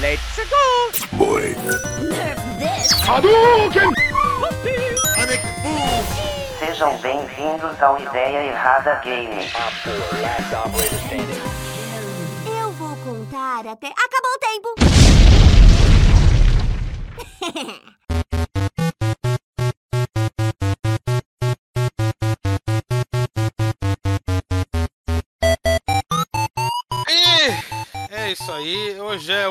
Let's go! Boy. Nerf this! Hadouken! Sejam bem-vindos ao Ideia Errada Game. Eu vou contar até. Acabou o tempo!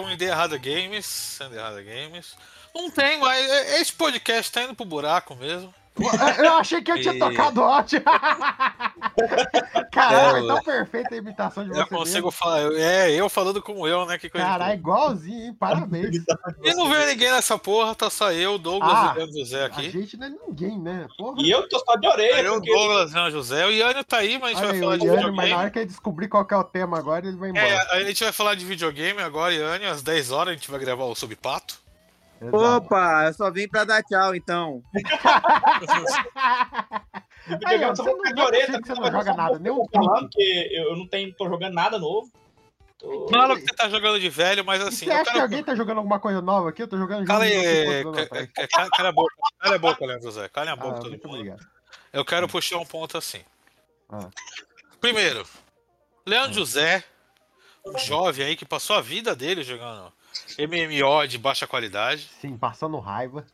É um Ideia Errada Games. Sendo Errada Games. Não tem mais. Esse podcast tá indo pro buraco mesmo. Eu achei que eu tinha E- tocado ótimo. Caralho, Eu- é tão perfeita a imitação de você Eu consigo mesmo. falar. É, eu falando como eu, né? Que coisa Caralho, igualzinho, hein? Parabéns. E não veio ninguém nessa porra, tá só eu, Douglas Ah, e Ian José A aqui. gente não é ninguém, né? Porra. E eu tô só de orelha, Eu, porque Douglas, Ian José. O Ian tá aí, mas a gente Olha vai falar o de Iane, mas na videogame. hora que ele descobrir qual que é o tema agora, ele vai embora. É, a gente vai falar de videogame agora, Iane, às 10 horas a gente vai gravar o Subpato. Exato. Opa, eu só vim pra dar tchau, então. Aí, ó, eu tô você com não- não- você não mas eu joga nada, tô nem um falando que eu não tenho, tô jogando nada novo. Tô... Fala que você tá jogando de velho, mas assim. você eu acha quero- que alguém tá jogando alguma coisa nova aqui? Eu tô jogando Cala aí, cala a boca, cala a boca, Leandro José, cala a boca Ah, todo muito mundo. obrigado. Eu quero puxar um ponto assim. Ah. Primeiro, Leandro José, um jovem aí que passou a vida dele jogando MMO de baixa qualidade. Sim, passando raiva.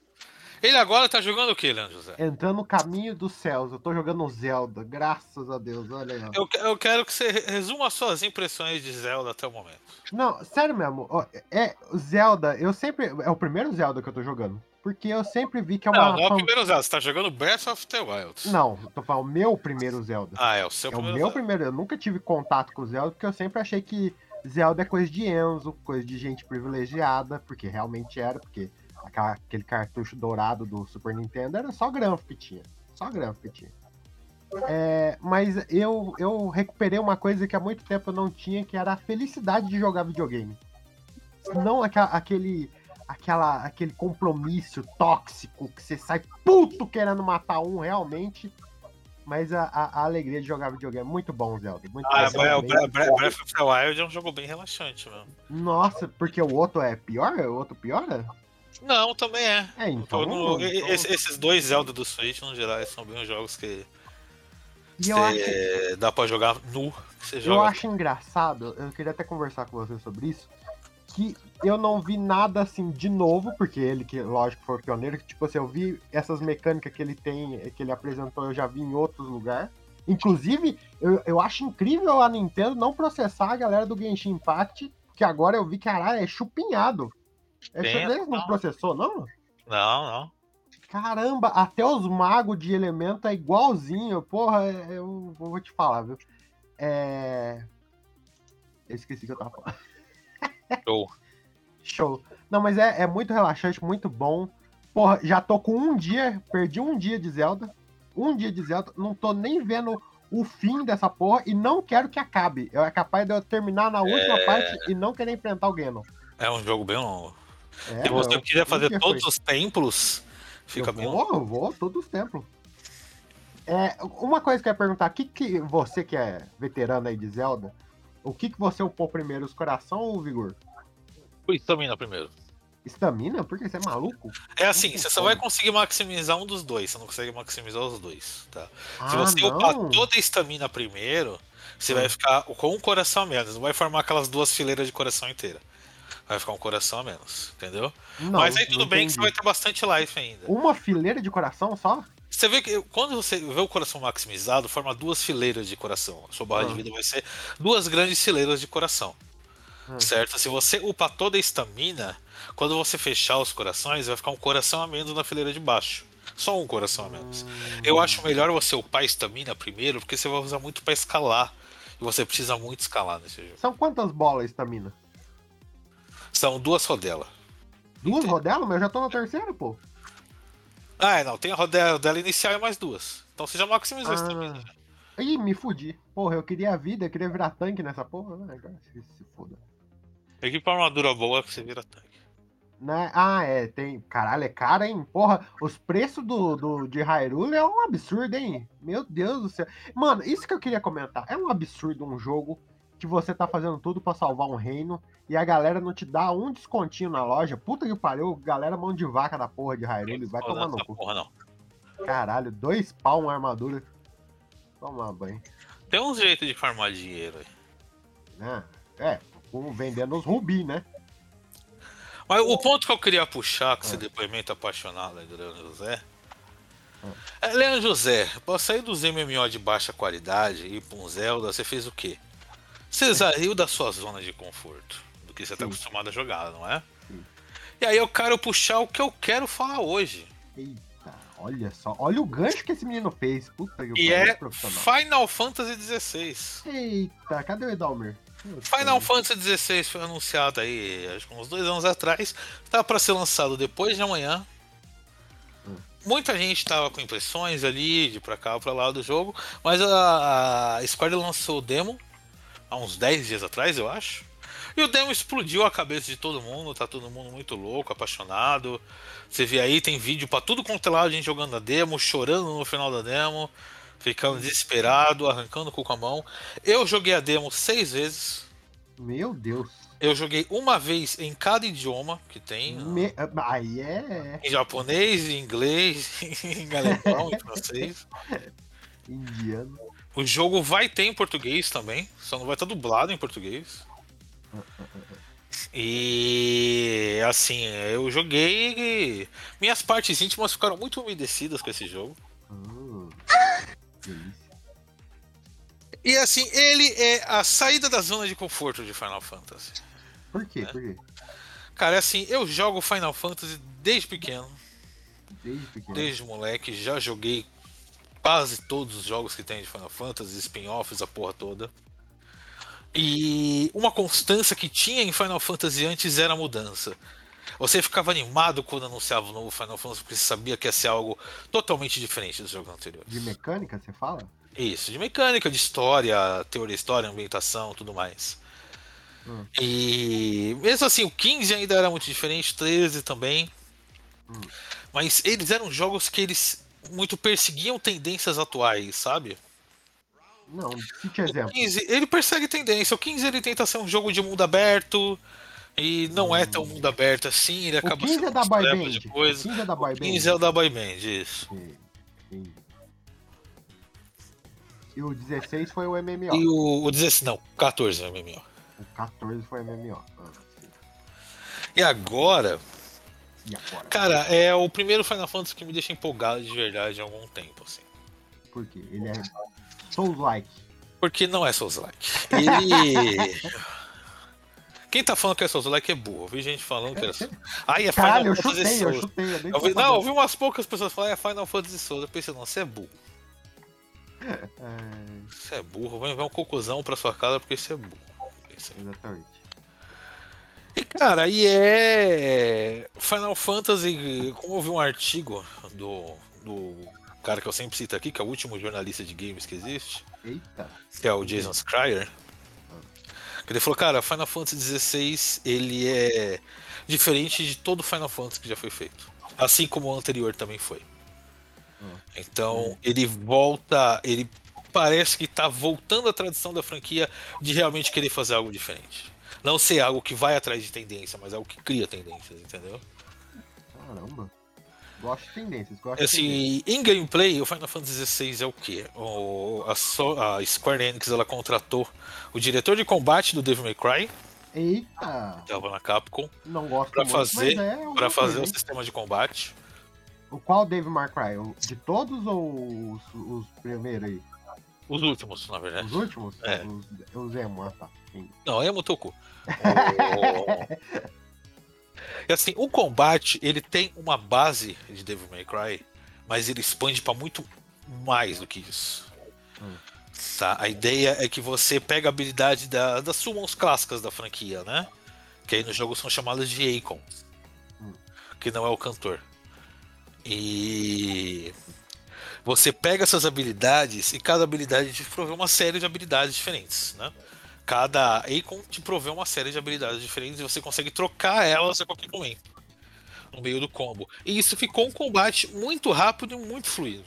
Ele agora tá jogando o que, Leandro José? Entrando no caminho dos céus. Eu tô jogando Zelda, graças a Deus. Olha aí. ó. Eu, eu quero que você resuma as suas impressões de Zelda até o momento. Não, sério mesmo. É, Zelda, eu sempre. É o primeiro Zelda que eu tô jogando. Porque eu sempre vi que é uma. Não, não é o primeiro Zelda, você tá jogando Breath of the Wild. Não, tô falando o meu primeiro Zelda. Ah, é o seu é o primeiro meu Zelda. primeiro. Eu nunca tive contato com o Zelda, porque eu sempre achei que Zelda é coisa de Enzo, coisa de gente privilegiada, porque realmente era, porque aquele cartucho dourado do Super Nintendo era só granfo que tinha. Só granfo que tinha. É, mas eu, eu recuperei uma coisa que há muito tempo eu não tinha, que era a felicidade de jogar videogame. Não aquele, aquela, aquele compromisso tóxico que você sai puto querendo matar um realmente. Mas a, a- a alegria de jogar videogame é muito bom, Zelda. Muito Ah, bom. é, o Bem- Bre- Bre- Breath of the Wild é um jogo bem relaxante, mano. Nossa, porque o outro é pior? O outro piora? Não, também é. É, então. Eu não- então- esse- esses dois Zelda do Switch, no geral, são bem os jogos que e eu acho, dá pra jogar nu. eu joga. acho engraçado, eu queria até conversar com você sobre isso, que eu não vi nada assim de novo, porque ele, que lógico foi o pioneiro, tipo assim, eu vi essas mecânicas que ele tem, que ele apresentou, eu já vi em outros lugares. Inclusive, eu, eu acho incrível a Nintendo não processar a galera do Genshin Impact, que agora eu vi, caralho, é chupinhado. É, eles não processou, não? Não, não. Caramba, até os magos de elemento é igualzinho. Porra, é- eu vou te falar, viu? É. Eu esqueci o que eu tava falando. Show. Show. Não, mas é, é muito relaxante, muito bom. Porra, já tô com um dia, perdi um dia de Zelda. Um dia de Zelda, não tô nem vendo o fim dessa porra e não quero que acabe. Eu é capaz de eu terminar na última É. parte e não querer enfrentar o Ganon. É um jogo bem longo. É, Se você quiser fazer todos foi. os templos, fica eu bem longo. vou, eu vou, todos os templos. É, uma coisa que eu ia perguntar, o que, que você que é veterano aí de Zelda, o que, que você upou primeiro, os coração ou o vigor? Ui, Stamina primeiro. Estamina? Por que você é maluco? É assim, Não você só vai conseguir maximizar um dos dois, você não consegue maximizar os dois, tá? Se Ah, você não. upar toda a estamina primeiro, você Hum. vai ficar com um coração a menos, não vai formar aquelas duas fileiras de coração inteira. Vai ficar um coração a menos, entendeu? Não, Mas aí tudo bem que você vai entendi. ter bastante life ainda. Uma fileira de coração só? Você vê que quando você vê o coração maximizado, forma duas fileiras de coração. A sua barra Ah. de vida vai ser duas grandes fileiras de coração. Ah. Certo? Se você upar toda a estamina, quando você fechar os corações, vai ficar um coração a menos na fileira de baixo. Só um coração a menos. Eu acho melhor você upar a estamina primeiro, porque você vai usar muito pra escalar. E você precisa muito escalar nesse jogo. São quantas bolas estamina? São duas rodelas. Duas Entendi. rodelas? Mas eu já tô na terceira, pô. Ah, é, não. Tem a rodela, inicial e mais duas. Então você já maximizou a estamina. Ah. Ih, me fudi. Porra, eu queria a vida, eu queria virar tanque nessa porra. né? Se foda. Equipa armadura boa que você vira tanque. Né? Ah, é, tem. Caralho, é caro, hein? Porra, os preços do, do, de Hyrule é um absurdo, hein? Meu Deus do céu. Mano, isso que eu queria comentar. É um absurdo um jogo que você tá fazendo tudo pra salvar um reino e a galera não te dá um descontinho na loja. Puta que pariu, galera mão de vaca da porra de Hyrule, vai tomar no cu. porra, não. Caralho, dois pau uma armadura. Toma banho. Tem uns jeitos de farmar dinheiro aí. Né? É, com- vendendo os rubi, né? Mas o ponto que eu queria puxar com esse Ah. depoimento apaixonado aí do Leandro José. Ah. É, Leandro José, pra sair dos MMO de baixa qualidade e ir pra um Zelda, você fez o quê? Você saiu da sua zona de conforto, do que você tá acostumado a jogar, não é? Sim. E aí eu quero puxar o que eu quero falar hoje. Eita, olha só. Olha o gancho que esse menino fez. Puta que E é profissional. Final Fantasy XVI. Eita, cadê o Edalmer? Final Fantasy XVI foi anunciado aí, acho que uns dois anos atrás. Tá para ser lançado depois de amanhã. Muita gente tava com impressões ali, de pra cá, pra lá do jogo. Mas a, a Square lançou o demo há uns 10 dias atrás, eu acho. E o demo explodiu a cabeça de todo mundo, tá todo mundo muito louco, apaixonado. Você vê aí, tem vídeo pra tudo quanto é lado, a gente jogando a demo, chorando no final da demo, ficando desesperado, arrancando o cu com a mão. Eu joguei a demo seis vezes. Meu Deus. Eu joguei uma vez em cada idioma que tem. Me- Aí é Em japonês, em inglês, em alemão, em francês. indiano. O jogo vai ter em português também, só não vai estar dublado em português. E assim, eu joguei minhas partes íntimas ficaram muito umedecidas com esse jogo. Hum, delícia. E assim, ele é a saída da zona de conforto de Final Fantasy. Por quê? É. Por quê? Cara, assim, eu jogo Final Fantasy desde pequeno. Desde pequeno. Desde moleque, já joguei quase todos os jogos que tem de Final Fantasy, spin-offs, a porra toda. E uma constância que tinha em Final Fantasy antes era a mudança. Você ficava animado quando anunciava o novo Final Fantasy, porque você sabia que ia ser algo totalmente diferente dos jogos anteriores. De mecânica, você fala? Isso, de mecânica, de história, teoria história, ambientação, tudo mais. Hum. E mesmo assim, o 15 ainda era muito diferente, o 13 também. Hum. Mas eles eram jogos que eles muito perseguiam tendências atuais, sabe? Não, O exemplo. 15, ele persegue tendência. O 15 ele tenta ser um jogo de mundo aberto. E não é tão mundo aberto assim, ele O acaba 15 sendo é da Boy Band. de O coisa. 15 é da Boy O Band. 15 é o da Boy Band, isso. Sim, sim. E o 16 foi o MMO. E o, o 16, não, 14 é o MMO. O 14 foi MMO. Ah, sim. E agora, E agora? cara, é o primeiro Final Fantasy que me deixa empolgado de verdade há algum tempo, assim. Por quê? Ele é Souls-like. Porque não é Souls-like. Ele. Quem tá falando que é Souls-like é burro. Eu vi gente falando que era Souls. Ai, é Caralho, eu Final Fantasy chutei, eu Souls. chutei. Eu nem Eu tô vi, não, eu ouvi umas poucas pessoas falarem é Final Fantasy Souls. Eu pensei, não, você é burro. É, Você é burro. Vai enviar um cocôzão pra sua casa porque você é burro. Exatamente. E cara, e é. Final Fantasy. Como eu vi um artigo do, do cara que eu sempre cito aqui, que é o último jornalista de games que existe. Eita. que é o Jason Schreier, que ele falou, cara, Final Fantasy XVI ele é diferente de todo Final Fantasy que já foi feito, assim como o anterior também foi. Hum. Então ele volta, ele parece que tá voltando à tradição da franquia de realmente querer fazer algo diferente. Não ser algo que vai atrás de tendência, mas algo que cria tendências, entendeu? Caramba. Gosto de tendências. Gosto de tendências. Assim, em gameplay, o Final Fantasy XVI é o quê? O, a, so- a Square Enix ela contratou o diretor de combate do Devil May Cry, Eita. que tava na Capcom, Não gosto pra muito, fazer, é para fazer o sistema de combate. O qual Dave May Cry? O De todos ou os, os primeiros aí? Os últimos, na verdade. Os últimos? É. Os, os emo, ah, tá. Sim. Não, é Motoku. O... E assim, o combate, ele tem uma base de Devil May Cry, mas ele expande pra muito mais do que isso. Hum. Tá? A ideia é que você pega a habilidade da, das summons clássicas da franquia, né? Que aí no jogo são chamadas de Akon. Hum. Que não é o cantor. E você pega essas habilidades e cada habilidade te provê uma série de habilidades diferentes, né? Cada Akon te provê uma série de habilidades diferentes e você consegue trocar elas a qualquer momento. No meio do combo. E isso ficou um combate muito rápido e muito fluido.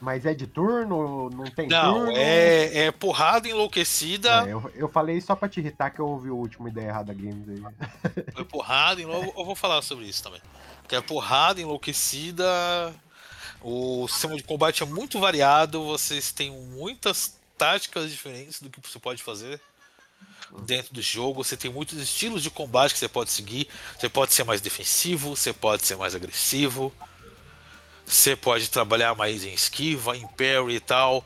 Mas é de turno? Não tem Não, turno? é, é porrada enlouquecida. É, eu, eu falei só pra te irritar que eu ouvi o último Ideia Errada Games aí. É porrada, e eu, eu vou falar sobre isso também. Que é porrada enlouquecida. O sistema de combate é muito variado. Vocês têm muitas táticas diferentes do que você pode fazer dentro do jogo. Você tem muitos estilos de combate que você pode seguir. Você pode ser mais defensivo, você pode ser mais agressivo. Você pode trabalhar mais em esquiva, em parry e tal.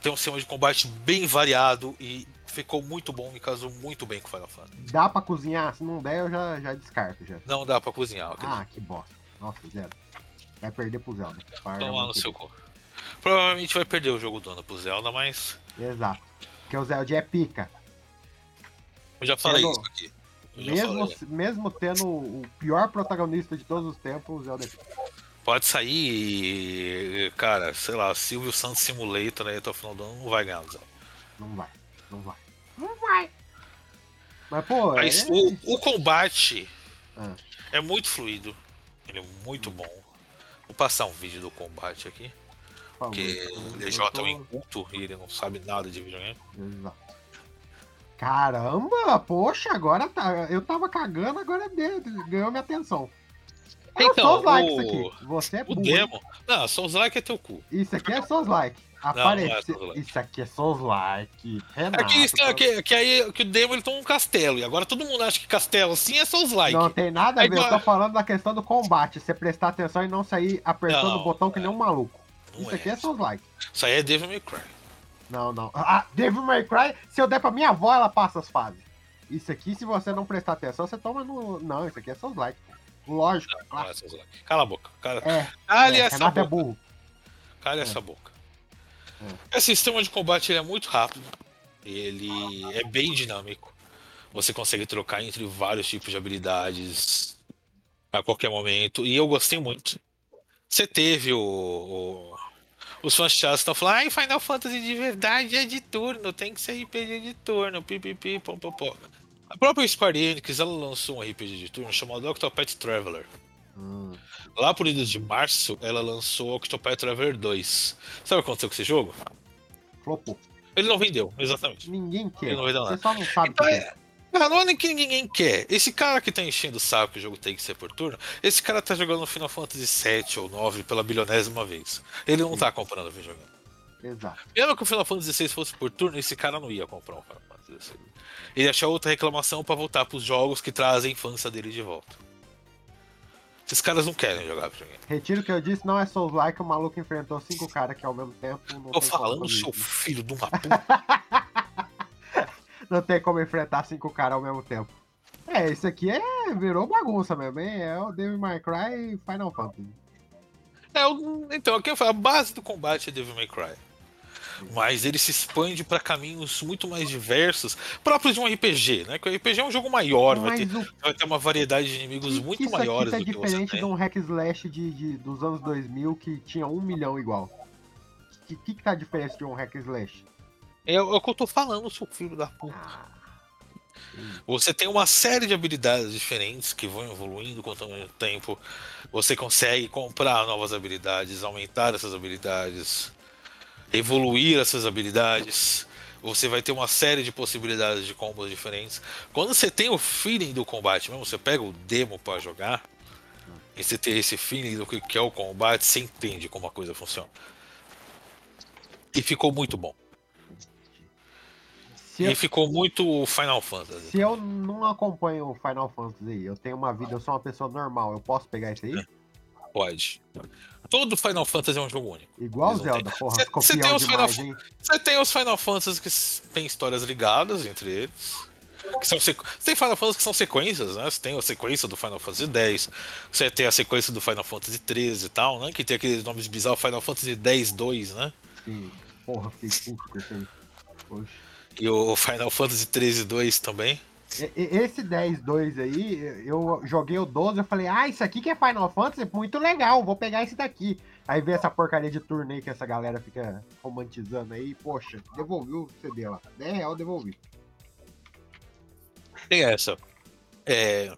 Tem um sistema de combate bem variado e ficou muito bom, me casou muito bem com Final Fantasy. Dá pra cozinhar? Se não der, eu já, já descarto já. Não dá pra cozinhar, acredito. Ah, que bosta. Nossa, zero. Vai perder pro Zelda. Toma no seu cu. Provavelmente vai perder o jogo do ano pro Zelda, mas. Exato. Porque o Zelda é pica. Eu já falei Sendo- isso aqui. Eu Mesmo, falei. mesmo tendo o pior protagonista de todos os tempos, o Zelda é pica. Pode sair, cara, sei lá, Silvio Santos Simulator aí até o final do ano não vai ganhar o Zelda. Não vai. Não vai. Não vai. Mas, pô, Mas é... o, o combate Ah. é muito fluido. Ele é muito bom. Vou passar um vídeo do combate aqui. Porque o DJ é um inculto e ele não sabe nada de videogame. Exato. Caramba, poxa, agora tá. Eu tava cagando, agora deu, ganhou minha atenção. É Então, só os likes o- aqui. Você é O burro. demo. Não, só os likes é teu cu. Isso aqui é só os likes. não é Aparece. os likes. Isso aqui é só os likes. Renato. É que, isso- é que, que aí que o demo ele toma um castelo. E agora todo mundo acha que castelo sim é só os likes. Não tem nada a Aí ver, eu tô falando da questão do combate. Você prestar atenção e não sair apertando Não, o botão que nem um maluco. Não Isso é. aqui é likes. Isso aí é Devil May Cry. Não, não. Ah, Devil May Cry, se eu der pra minha avó, ela passa as fases. Isso aqui, se você não prestar atenção, você toma no. Não, isso aqui é likes. Lógico. Não é só os likes. Cala a boca. Cala, É, Cale é, essa Renato é boca. burro. Cale É. essa boca. Esse sistema de combate ele é muito rápido. Ele é bem dinâmico. Você consegue trocar entre vários tipos de habilidades a qualquer momento. E eu gostei muito. Você teve o. o- os fãs chatos estão falando, ai, Final Fantasy de verdade é de turno, tem que ser RPG de turno, pipipi, pom, pom, pom. A própria Square Enix ela lançou um RPG de turno chamado Octopath Traveler. Hum, Lá por início de março, ela lançou Octopath Traveler 2. Sabe o que aconteceu com esse jogo? flopou. Ele não vendeu, exatamente. Ninguém quer. Ele não vai dar Você nada. só não sabe o Então que é. Cara, não é nem que ninguém quer. Esse cara que tá enchendo o saco que o jogo tem que ser por turno, esse cara tá jogando Final Fantasy 7 ou 9 pela bilionésima vez. Ele não tá comprando o videogame. Exato. Mesmo que o Final Fantasy 6 fosse por turno, esse cara não ia comprar o Final Fantasy 6. Ele achou outra reclamação pra voltar pros jogos que trazem a infância dele de volta. Esses caras não querem jogar videogame. Retiro o que eu disse, não é Souls like, o maluco enfrentou cinco caras aqui ao mesmo tempo. Não Tô falando, seu filho de uma puta. Não tem como enfrentar cinco caras ao mesmo tempo. É, isso aqui é virou bagunça mesmo, hein? É o Devil May Cry e Final Fantasy. É, o- então, aqui a base do combate é Devil May Cry. Mas ele se expande pra caminhos muito mais diversos, próprios de um RPG, né? Que o RPG é um jogo maior, vai ter, o vai ter uma variedade de inimigos muito isso maiores aqui do tá que você diferente tem. de um hack slash de, de- dos anos 2000 que tinha um milhão igual? O que, que, que tá diferente de um hack slash? É, é o que eu tô falando, seu filho da puta. Ah, Você tem uma série de habilidades diferentes que vão evoluindo com o tempo. Você consegue comprar novas habilidades, aumentar essas habilidades, evoluir essas habilidades. Você vai ter uma série de possibilidades de combos diferentes. Quando você tem o feeling do combate mesmo, você pega o demo pra jogar, e você tem esse feeling do que é o combate, você entende como a coisa funciona. E ficou muito bom. Se, E eu, ficou muito Final Fantasy. se eu não acompanho o Final Fantasy, eu tenho uma vida, eu sou uma pessoa normal, eu posso pegar isso aí? Pode. Todo Final Fantasy é um jogo único. Igual Zelda, têm. porra, Cê- cê copião tem os demais, Final? Você tem os Final Fantasy que tem histórias ligadas entre eles. Que são sequ... Você tem Final Fantasy que são sequências, né? Você tem a sequência do Final Fantasy X, você tem a sequência do Final Fantasy 13 e tal, né? Que tem aqueles nomes bizarros, Final Fantasy 10 2, né? Sim. Porra, fiquei puto com aí. Poxa. E o Final Fantasy 13 2 também. E- e- Esse 10-2 aí, eu joguei o 12, eu falei, ah, isso aqui que é Final Fantasy, muito legal, vou pegar esse daqui. Aí vê essa porcaria de turno aí que essa galera fica romantizando aí, poxa, devolvi o CD lá. 10 real, devolvi. Tem essa. É...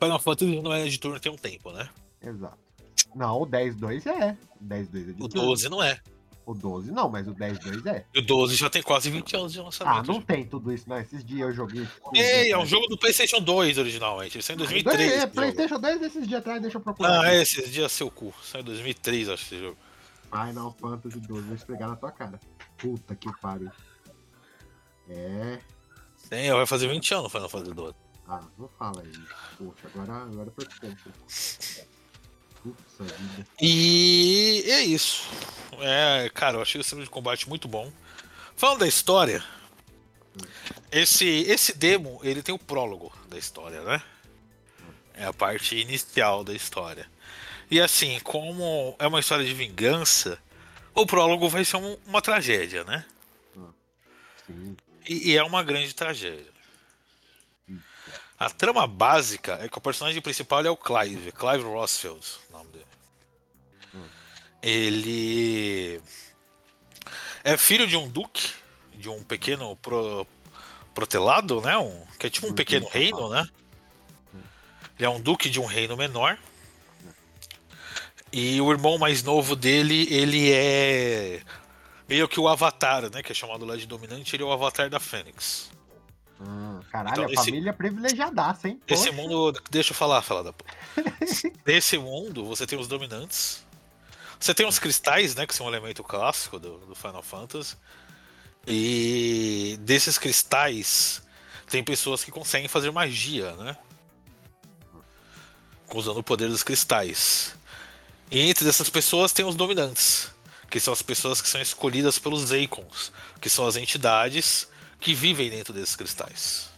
Final Fantasy não é de turno tem um tempo, né? Exato. Não, o 10-2 é. O 10-2 é de O 12 não é. O 12 não, mas o 10-2 é. O 12 já tem quase 20 anos de Ah, lançamento. não tem tudo isso, não. Esses dias eu joguei. Ei, é um jogo do PlayStation 2 originalmente. Ele saiu em 2003. É, esse jogo. PlayStation 2 esses dias atrás, deixa eu procurar. Ah, esses dias seu cu. Saiu em 2003, acho esse jogo. Final Fantasy 12, vou esfregar na tua cara. Puta que pariu. É. Tem, vai fazer 20 anos Final Fantasy 12. Ah, não fala aí. Poxa, agora, agora foi tempo. Vida. E é isso. É, cara, eu achei o sistema de combate muito bom. Falando da história, esse, esse demo, ele tem o prólogo da história, né? É a parte inicial da história. E assim, como é uma história de vingança, o prólogo vai ser um- uma tragédia, né? Sim. E, e é uma grande tragédia. A trama básica é que o personagem principal é o Clive, Clive Rossfield, o nome dele. Ele é filho de um duque, de um pequeno pro, protelado, né? Um, que é tipo um pequeno reino, né? Ele é um duque de um reino menor. E o irmão mais novo dele, ele é meio que o Avatar, né? Que é chamado lá de dominante, ele é o Avatar da Fênix. Ah, caralho, Então, a esse- família privilegiadaça, hein? Esse Poxa. mundo. Deixa eu falar, falar da porra. Nesse mundo, você tem os dominantes. Você tem os cristais, né? Que são um elemento clássico do, do Final Fantasy. E desses cristais, tem pessoas que conseguem fazer magia, né? Usando o poder dos cristais. E entre essas pessoas tem os dominantes, que são as pessoas que são escolhidas pelos Zeikons, que são as entidades que vivem dentro desses cristais.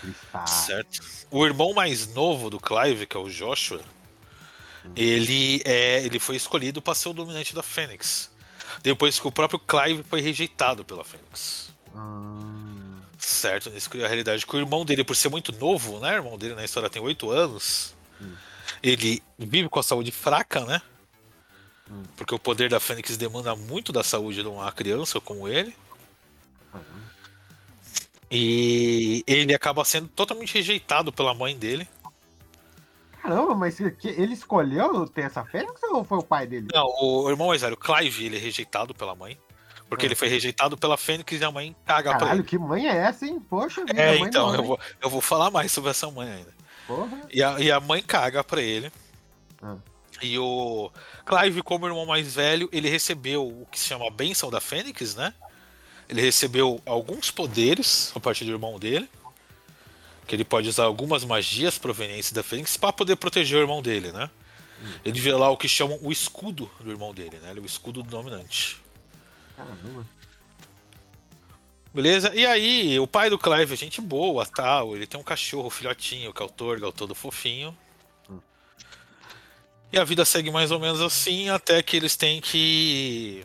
Cristal. Certo. O irmão mais novo do Clive, que é o Joshua, ele é, ele foi escolhido para ser o dominante da Fênix. Depois que o próprio Clive foi rejeitado pela Fênix. Ah, Certo, isso que é a realidade. Que o irmão dele, por ser muito novo, né? O irmão dele na história tem 8 anos. Ele vive com a saúde fraca, né? Porque o poder da Fênix demanda muito da saúde de uma criança como ele. caramba. E ele acaba sendo totalmente rejeitado pela mãe dele. Caramba, mas ele escolheu ter essa fênix ou foi o pai dele? Não, o irmão mais velho, Clive, ele é rejeitado pela mãe. Porque Ah. ele foi rejeitado pela Fênix e a mãe caga pra Caralho, ele. que mãe é essa, hein? Poxa vida, É, mãe então, não, eu vou, eu vou falar mais sobre essa mãe ainda. Porra. E a, e a mãe caga pra ele. Ah. E o Clive, como irmão mais velho, ele recebeu o que se chama a Bênção da Fênix, né? Ele recebeu alguns poderes a partir do irmão dele. Que ele pode usar algumas magias provenientes da Fênix para poder proteger o irmão dele, né? Ele vê lá o que chamam o escudo do irmão dele, né? Ele é o escudo do dominante. Caramba. Beleza? E aí, o pai do Clive é gente boa, tal. Ele tem um cachorro, filhotinho, que é o Torgal, todo fofinho. E a vida segue mais ou menos assim, até que eles têm que.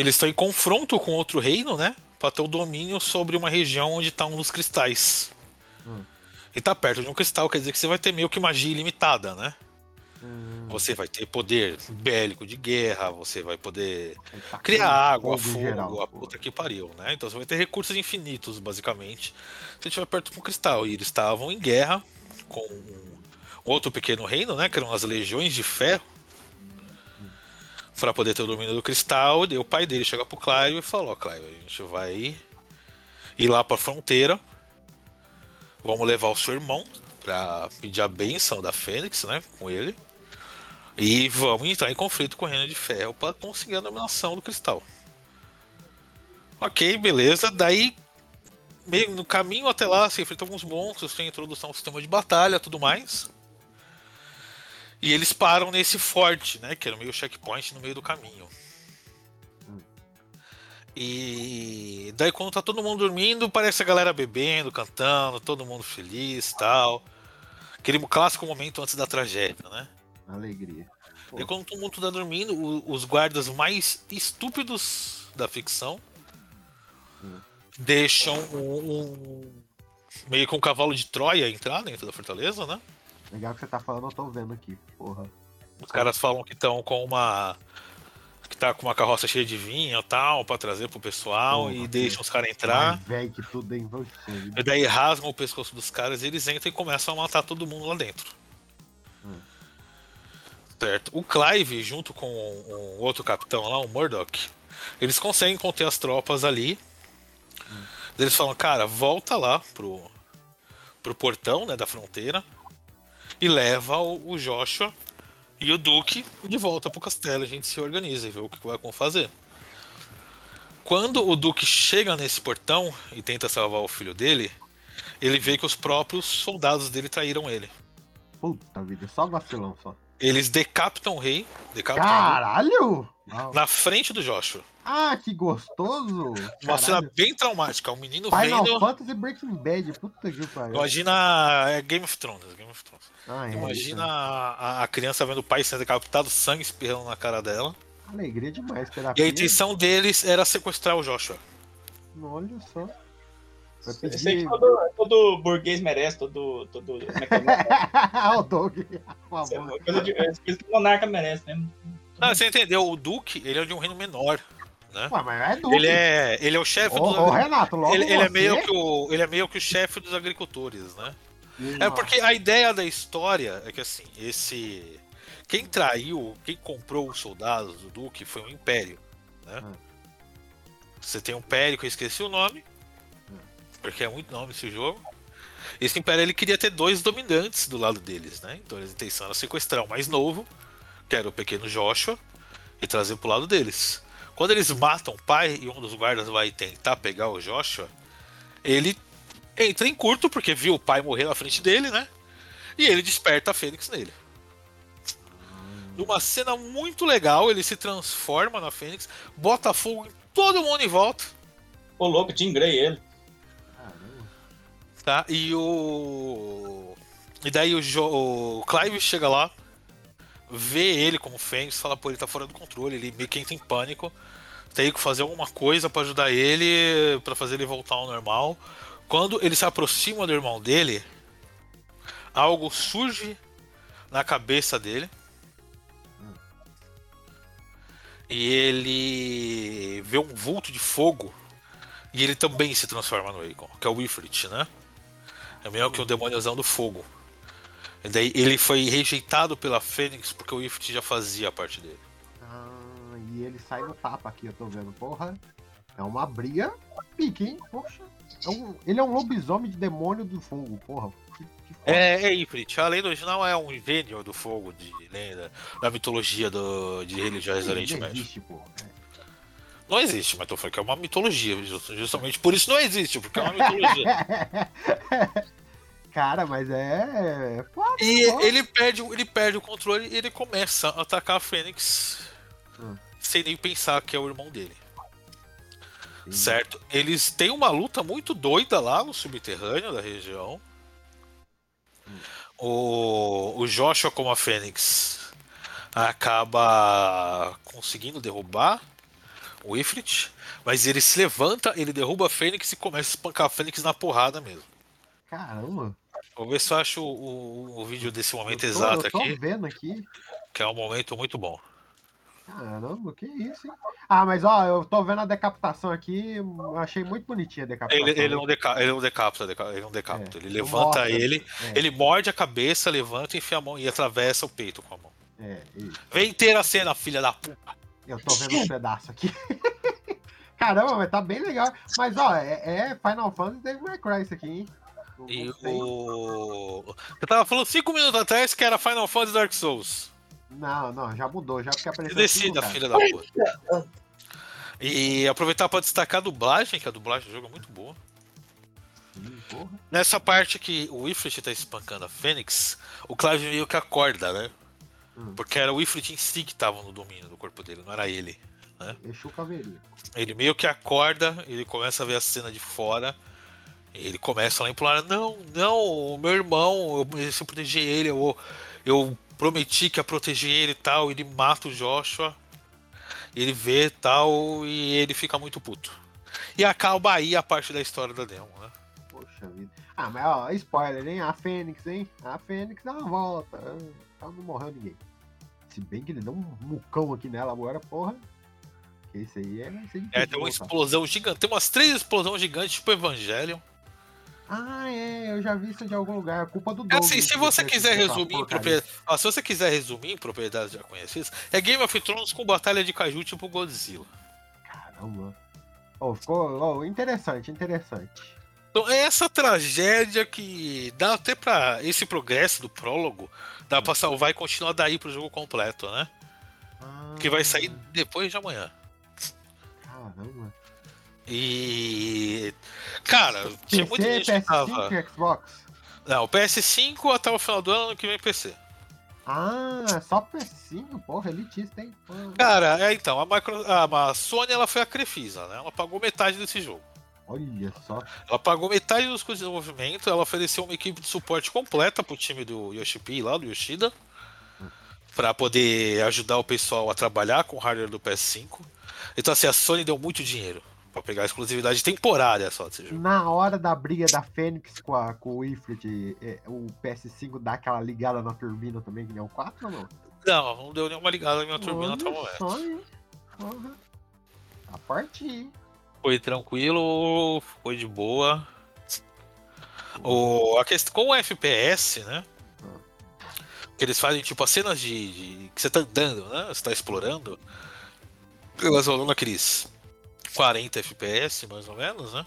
Eles estão em confronto com outro reino, né? Pra ter o domínio sobre uma região onde tá um dos cristais. Hum. E tá perto de um cristal, quer dizer que você vai ter meio que magia ilimitada, né? Hum, Você vai ter poder bélico de guerra, você vai poder tá criar água, fogo geral, a puta que pariu, né? Então você vai ter recursos infinitos, basicamente, se estiver perto do cristal. E eles estavam em guerra com um outro pequeno reino, né? Que eram as legiões de ferro. Pra poder ter o domínio do cristal. O pai dele chega pro Clive e falou: Clive, a gente vai ir lá pra fronteira. Vamos levar o seu irmão pra pedir a benção da Fênix, né? Com ele. E vamos entrar em conflito com o Reino de Ferro para conseguir a dominação do cristal. Ok, beleza. Daí, meio no caminho até lá, se enfrenta alguns monstros, tem introdução ao sistema de batalha tudo mais. E eles param nesse forte, né? Que era meio checkpoint no meio do caminho. E daí quando tá todo mundo dormindo, parece a galera bebendo, cantando, todo mundo feliz tal. Aquele clássico momento antes da tragédia, né? Alegria. Pô. E quando todo mundo tá dormindo, o- os guardas mais estúpidos da ficção deixam um, um- meio que um cavalo de Troia entrar dentro da fortaleza, né? Legal que você tá falando, eu tô vendo aqui. Porra. Os caras falam que estão com uma que tá com uma carroça cheia de vinho e tal para trazer pro pessoal e deixam os caras entrar. Velho que tudo? Poxa vida. E daí rasgam o pescoço dos caras e eles entram e começam a matar todo mundo lá dentro. Hum. Certo. O Clive, junto com um outro capitão lá, o Murdoch, eles conseguem conter as tropas ali. Eles falam, cara, volta lá pro, pro portão né, da fronteira e leva o, o Joshua e o Duque de volta pro castelo. A gente se organiza e vê o que vai fazer. Quando o Duque chega nesse portão e tenta salvar o filho dele, ele vê que os próprios soldados dele traíram ele. Puta vida, só vacilão só. Eles decapitam o rei, decapitam o rei Caralho! na frente do Joshua. Ah, que gostoso! Uma cena Caralho. bem traumática. O menino Final vendo. Fantasy Breaking Bad, puta que pariu. Imagina. É Game of Thrones. Game of Thrones. Ah, é Imagina isso. a, a criança vendo o pai sendo decapitado, sangue espirrando na cara dela. Alegria demais, E terapia. a intenção deles era sequestrar o Joshua. Olha só. Pedir... que todo, todo burguês merece, todo. todo como é que é? ah, o Doug. Por Isso é coisa, de, é coisa que o monarca merece, né? Ah, você entendeu? O Duque, ele é de um reino menor. Né? Ué, mas é Doug. Ele é, ele é o chefe Ô, dos ô, Renato, logo ele, ele é meio que o, ele é meio que o chefe dos agricultores, né? É Nossa. porque a ideia da história é que assim, esse. Quem traiu, quem comprou os soldados do Duque foi o Império. Né? Hum. Você tem um Império que eu esqueci o nome. Porque é muito nome esse jogo. Esse Império ele queria ter dois dominantes do lado deles, né? Então a intenção era sequestrar o mais novo, que era o pequeno Joshua, e trazer pro lado deles. Quando eles matam o pai e um dos guardas vai tentar pegar o Joshua, ele entra em curto porque viu o pai morrer na frente dele, né? E ele desperta a Fênix nele. Numa cena muito legal, ele se transforma na Fênix, bota fogo em todo mundo em volta, Ô, louco, Tim Grey ele. Caramba. tá? E o. E daí o, jo... o Clive chega lá, vê ele como Fênix, fala, pô, ele tá fora do controle, ele meio que entra em pânico. Tem que fazer alguma coisa pra ajudar ele, pra fazer ele voltar ao normal. Quando ele se aproxima do irmão dele, algo surge na cabeça dele. E ele vê um vulto de fogo. E ele também se transforma no Aegon, que é o Ifrit, né? É meio que o demôniozão do fogo. Daí ele foi rejeitado pela Fênix porque o Ifrit já fazia parte dele. Ah, e ele sai no tapa aqui, eu tô vendo. Porra, é uma briga pique, hein? Poxa. É um- ele é um lobisomem de demônio do fogo, porra. Que, que foda. É, é Ifrit. A lenda original é um gênio do fogo de lenda, da mitologia do, de religiões do Oriente Médio. existe, porra. É. Não existe, mas tô falando que é uma mitologia. just- Justamente por isso não existe, porque é uma mitologia. Cara, mas é. é foda, E pô. ele perde, o- ele perde o controle e ele começa a atacar a Fênix Hum. sem nem pensar que é o irmão dele. Sim. Certo? Eles têm uma luta muito doida lá no subterrâneo da região. O, o Joshua, como a Fênix, acaba conseguindo derrubar o Ifrit, mas ele se levanta, ele derruba a Fênix e começa a espancar a Fênix na porrada mesmo. Caramba. Vou ver se eu acho o, o- o vídeo desse momento eu tô, exato eu tô aqui, vendo aqui. que é um momento muito bom. Caramba, que isso, hein? Ah, mas ó, eu tô vendo a decapitação aqui, eu achei muito bonitinha a decapitação. Ele, ele, não, deca, ele não decapita, deca- ele não decapita. É, ele levanta ele, É, ele morde a cabeça, levanta, enfia a mão e atravessa o peito com a mão. é, isso. Vem inteira a cena, filha da puta. Eu tô vendo um pedaço aqui. Caramba, mas tá bem legal. Mas ó, é, é Final Fantasy Devil May Cry isso aqui, hein? E o. Eu tava falando cinco minutos atrás que era Final Fantasy Dark Souls. Não, não, já mudou, já porque apareceu. decida, filha da puta. E aproveitar pra destacar a dublagem, que a dublagem do jogo é muito boa. porra. Nessa parte que o Ifrit tá espancando a Fênix, o Clive meio que acorda, né? Hum. Porque era o Ifrit em si que tava no domínio do corpo dele, não era ele. Caveirinha. Ele meio que acorda, ele começa a ver a cena de fora. Ele começa lá a implorar: Não, não, o meu irmão, eu preciso proteger ele, eu, eu prometi que ia proteger ele e tal. Ele mata o Joshua, ele vê tal, e ele fica muito puto. E acaba aí a parte da história da Demon, né? Poxa vida. Ah, mas ó, spoiler, hein? A Fênix, hein? A Fênix dá uma volta. Ah, Ela não morreu ninguém. Se bem que ele deu um mucão aqui nela agora, porra. Que Esse aí é. É, tem uma explosão gigante, tem umas três explosões gigantes, tipo Evangelion. Ah, é, eu já vi isso de algum lugar. É culpa do É Doug. assim, se você quiser resumir propriedade. Se você quiser resumir propriedades já conhecidas, é Game of Thrones com batalha de caju tipo Godzilla. Caramba. Oh, ficou oh, interessante, interessante. Então é essa tragédia que dá até pra. Esse progresso do prólogo, dá pra salvar e continuar daí pro jogo completo, né? Ah, Que vai sair depois de amanhã. Caramba. E. Cara, tinha muita PC, gente que PS5 tava. e Xbox. Não, PS5 até o final do ano que vem PC. Ah, é só PS5, porra, elitista, hein? Porra. Cara, é então, a, micro, a, Sony ela foi a Crefisa, né? Ela pagou metade desse jogo. Olha só. Ela pagou metade dos custos de desenvolvimento, ela ofereceu uma equipe de suporte completa pro time do Yoshipi lá, do Yoshida, pra poder ajudar o pessoal a trabalhar com o hardware do PS5. Então assim, a Sony deu muito dinheiro pra pegar a exclusividade temporária só desse jogo. Na hora da briga da Fênix com, a, com o Ifrit, é, o PS5 dá aquela ligada na turbina também, que nem o 4 ou não? Não, não deu nenhuma ligada na minha turbina até o momento. A partir. Foi tranquilo, foi de boa. O, a questão com o FPS, né? Que eles fazem tipo as cenas de, de- que você tá andando, né? Você tá explorando. Elas rolam naqueles 40 FPS, mais ou menos, né?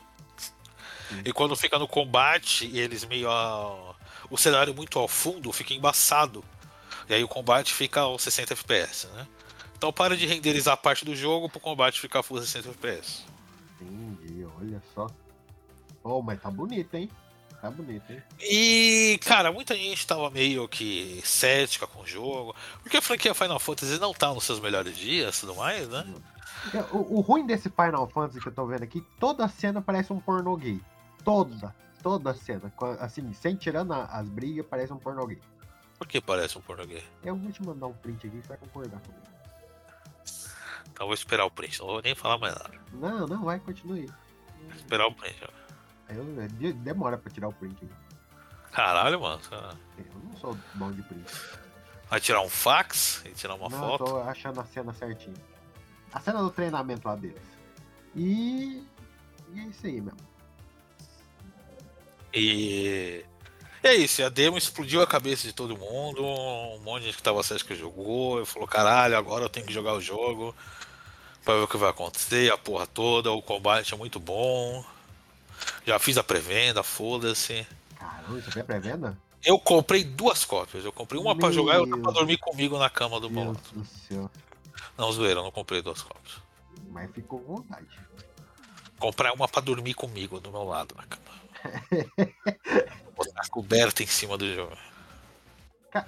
E quando fica no combate, eles meio. a- o cenário muito ao fundo fica embaçado. E aí o combate fica aos 60 FPS, né? Então para de renderizar parte do jogo pro combate ficar full 60 FPS. Entendi, olha só. Oh, mas tá bonito, hein? Tá bonito, hein? E, cara, muita gente tava meio que cética com o jogo, porque a franquia Final Fantasy não tá nos seus melhores dias e tudo mais, né? O, o ruim desse Final Fantasy que eu tô vendo aqui, toda cena parece um pornô gay. Toda, toda cena. Assim, sem tirando as brigas, parece um pornô gay. Por que parece um português? Eu vou te mandar um print aqui, você vai concordar comigo. Então eu vou esperar o print, não vou nem falar mais nada. Não, não, vai, continue. Vou esperar o print. Eu, é, de- demora pra tirar o print. Caralho, mano. você Eu não sou bom de print. Vai tirar um fax e tirar uma não, foto? eu tô achando a cena certinha. A cena do treinamento lá deles. E. E é isso aí mesmo. E. e é isso, a demo explodiu a cabeça de todo mundo. Um monte de gente que tava certo que jogou. Eu falou, caralho, agora eu tenho que jogar o jogo. Pra ver o que vai acontecer, a porra toda. O combate é muito bom. Já fiz a pré-venda, foda-se. Caramba, isso aqui é pré-venda? Eu comprei duas cópias. Eu comprei uma pra jogar e outra pra Meu. dormir comigo na cama do Meu Não, zoeira, eu não comprei duas cópias. Mas ficou vontade. Comprar uma pra dormir comigo do meu lado na cama. Botar coberta em cima do jogo.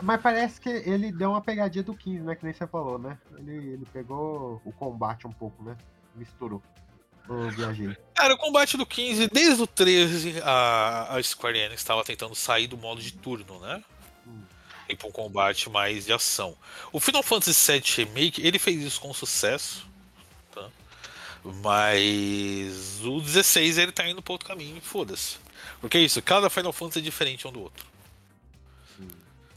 Mas parece que ele deu uma pegadinha do 15, né? Que nem você falou, né? Ele, ele pegou o combate um pouco, né? Misturou. Eu viajei. Cara, o combate do 15, desde o 13, a, a Square Enix estava tentando sair do modo de turno, né? Hum. E para um combate mais de ação. O Final Fantasy VII Remake, ele fez isso com sucesso, tá? Mas o 16 ele tá indo para outro caminho, foda-se. Porque é isso, cada Final Fantasy é diferente um do outro.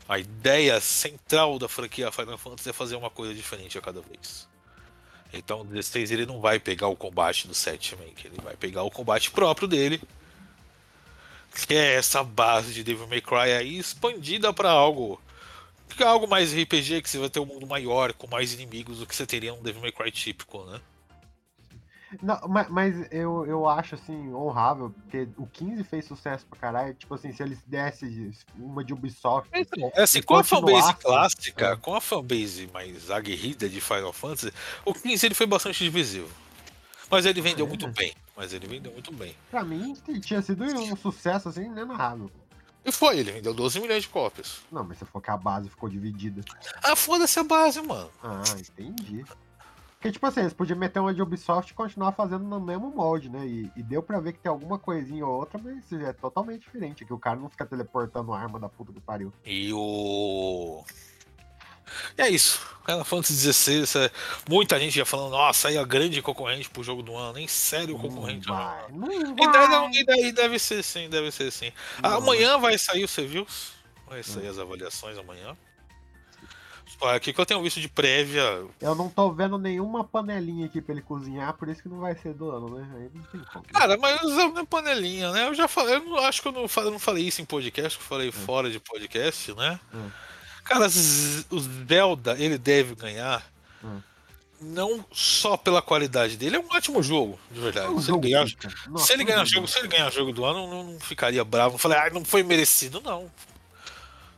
A ideia central da franquia Final Fantasy é fazer uma coisa diferente a cada vez. Então o 16 ele não vai pegar o combate do 7 Remake, ele vai pegar o combate próprio dele. Que é essa base de Devil May Cry aí expandida para algo. que é algo mais RPG, que você vai ter um mundo maior, com mais inimigos do que você teria num Devil May Cry típico, né? Não, mas, mas eu, eu acho, assim, honrável, porque o 15 fez sucesso pra caralho. Tipo assim, se eles dessem uma de Ubisoft. É assim, com a fanbase continuasse, clássica, é. com a fanbase mais aguerrida de Final Fantasy, o 15 ele foi bastante divisivo. Mas ele vendeu É. muito bem. Mas ele vendeu muito bem. Pra mim, tinha sido um sucesso, assim, inenarrável. E foi, ele vendeu 12 milhões de cópias. Não, mas você falou que a base ficou dividida. Ah, foda-se a base, mano. Ah, entendi. Porque, tipo assim, eles podiam meter uma de Ubisoft e continuar fazendo no mesmo molde, né? E, e deu pra ver que tem alguma coisinha ou outra, mas é totalmente diferente. Que o cara não fica teleportando arma da puta que pariu. E o. E é isso. Final Fantasy XVI, é- muita gente já falando, nossa, aí a grande concorrente pro jogo do ano. Nem sério o concorrente. Não não. vai, não E vai. daí, não, e daí deve ser sim, deve ser sim. Não. Amanhã vai sair os reviews. Vai sair as avaliações amanhã. Aqui que eu tenho visto de prévia. Eu não tô vendo nenhuma panelinha aqui pra ele cozinhar, por isso que não vai ser do ano, né? Aí não tem como. Cara, mas é panelinha, né? Eu já falei, eu não- acho que eu não, eu não falei isso em podcast, eu falei fora de podcast, né? Hum. Cara, o Zelda, ele deve ganhar. Hum. Não só pela qualidade dele, é um ótimo jogo, de verdade. É um se, ele ganhar. Nossa, se ele um ganhar jogo se ele ganhar jogo do ano, eu não, não ficaria bravo. Não falei, ah, não foi merecido, não.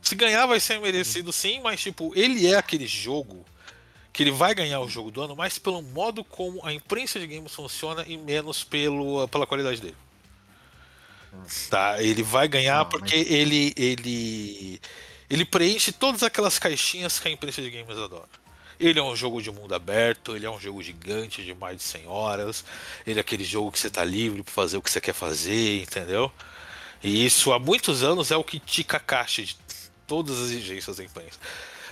Se ganhar, vai ser merecido sim, mas tipo, ele é aquele jogo que ele vai ganhar o jogo do ano, mais pelo modo como a imprensa de games funciona e menos pelo, pela qualidade dele. Tá, ele vai ganhar Não, porque ele ele ele preenche todas aquelas caixinhas que a imprensa de games adora. Ele é um jogo de mundo aberto, ele é um jogo gigante de mais de 100 horas, ele é aquele jogo que você tá livre para fazer o que você quer fazer, entendeu? E isso há muitos anos é o que tica a caixa de todas as exigências da imprensa.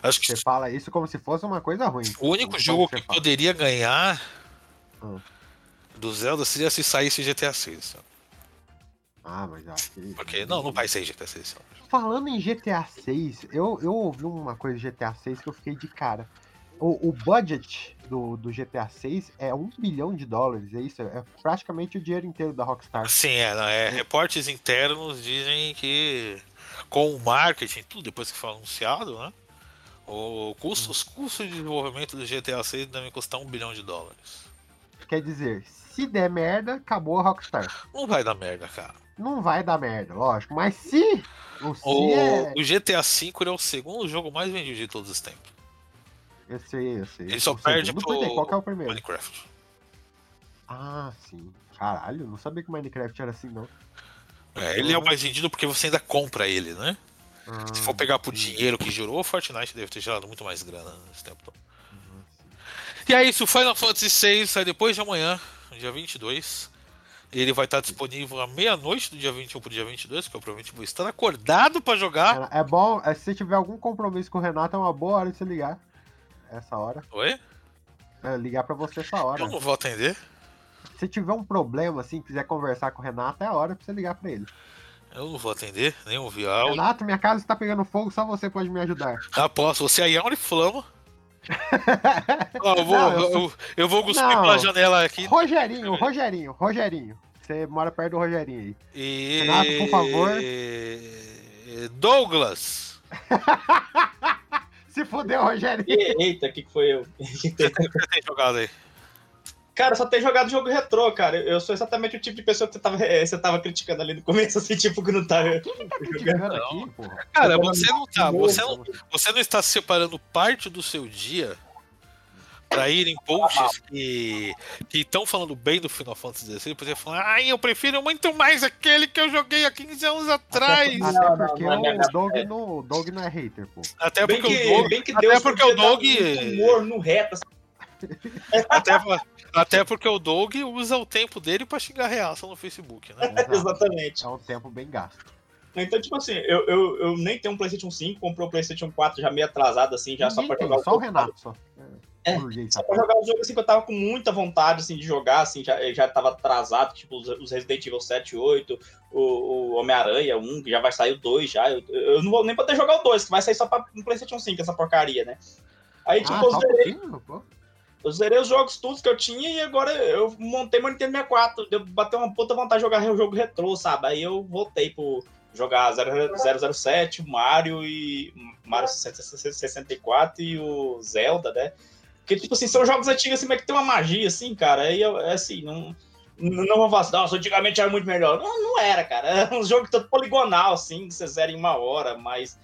Acho que Você fala isso como se fosse uma coisa ruim. o único Como jogo que fala. poderia ganhar Hum. do Zelda seria se saísse GTA 6. sabe? Ah, mas acho que. Porque não, não vai sair GTA 6. sabe? Falando em GTA 6, eu, eu ouvi uma coisa de GTA 6 que eu fiquei de cara. O, o budget do, do GTA 6 é um bilhão de dólares, é isso? É praticamente o dinheiro inteiro da Rockstar. Sim, é, não, é, reportes internos dizem que com o marketing, tudo depois que foi anunciado, né? O custo, os custos de desenvolvimento do GTA 6 devem custar um bilhão de dólares. Quer dizer, se der merda, acabou a Rockstar. Não vai dar merda, cara. Não vai dar merda, lógico. Mas se. O se O, é. o GTA V é o segundo jogo mais vendido de todos os tempos. Eu sei, eu sei. Ele só O perde pro? Qual que é o primeiro? Minecraft. Ah, sim. Caralho, não sabia que Minecraft era assim, não. É, ele é o mais vendido porque você ainda compra ele, né? Ah, Se for pegar por dinheiro que gerou, o Fortnite deve ter gerado muito mais grana nesse tempo todo. E é isso, Final Fantasy VI sai depois de amanhã, dia 22. Ele vai estar disponível à meia-noite do dia 21 pro dia 22, que eu provavelmente vou estar acordado pra jogar. É bom, é, se tiver algum compromisso com o Renato, é uma boa hora de você ligar. Essa hora. Oi? É, ligar pra você essa hora. Eu não vou atender. Se tiver um problema, assim, quiser conversar com o Renato, é a hora pra você ligar pra ele. Eu não vou atender, nem ouvir áudio. Renato, minha casa está pegando fogo, só você pode me ajudar. Ah, posso, você aí é um flama. Ó, eu vou, Não, eu eu, vou cuspir Não. pela janela aqui. Rogerinho, Rogerinho, Rogerinho. Você mora perto do Rogerinho aí. E... Renato, por favor. Douglas. Se fudeu, Rogerinho. Eita, o que, que foi eu? O que você tem jogado aí? Cara, eu só tenho jogado jogo retrô, cara. Eu sou exatamente o tipo de pessoa que você tava, eh, você tava criticando ali no começo, assim, tipo, que não tá. Criticando aqui, porra. Cara, você não tá. Você não, você não está separando parte do seu dia pra ir em posts que estão falando bem do Final Fantasy XVI, por exemplo, falando, ai, eu prefiro muito mais aquele que eu joguei há 15 anos atrás. Até, Não, porque não, não, o Doug não, o não é hater, pô. Até Bem porque que, o que até porque o muito humor no reto, assim. Até, até porque o Doug usa o tempo dele pra xingar reaça no Facebook, né? Exato. Exatamente. É um tempo bem gasto. Então, tipo assim, eu, eu, eu nem tenho um PlayStation 5, comprei o PlayStation 4 já meio atrasado, assim, já só Ninguém pra tem, jogar só o. Renato, só. É, Burguês, Só pra jogar o jogo assim que eu tava com muita vontade assim, de jogar, assim, já, já tava atrasado, tipo, os, Resident Evil 7 e 8, o, o Homem-Aranha 1, que já vai sair o 2 já. Eu, eu não vou nem poder jogar o 2, que vai sair só pra, no PlayStation 5, essa porcaria, né? Aí, tipo, Ah, eu, só um zerei. Eu zerei os jogos todos que eu tinha e agora eu montei meu Nintendo 64. Deu bateu uma puta vontade de jogar o jogo retrô, sabe? Aí eu voltei pro jogar 0- 007, o Mario e Mario 64 e o Zelda, né? Porque, tipo assim, são jogos antigos assim, mas que tem uma magia, assim, cara. Aí eu, é assim, não. Não vou falar assim, nossa, antigamente era muito melhor. Não, não era, cara. Era um jogo todo poligonal, assim, que você zera em uma hora, mas.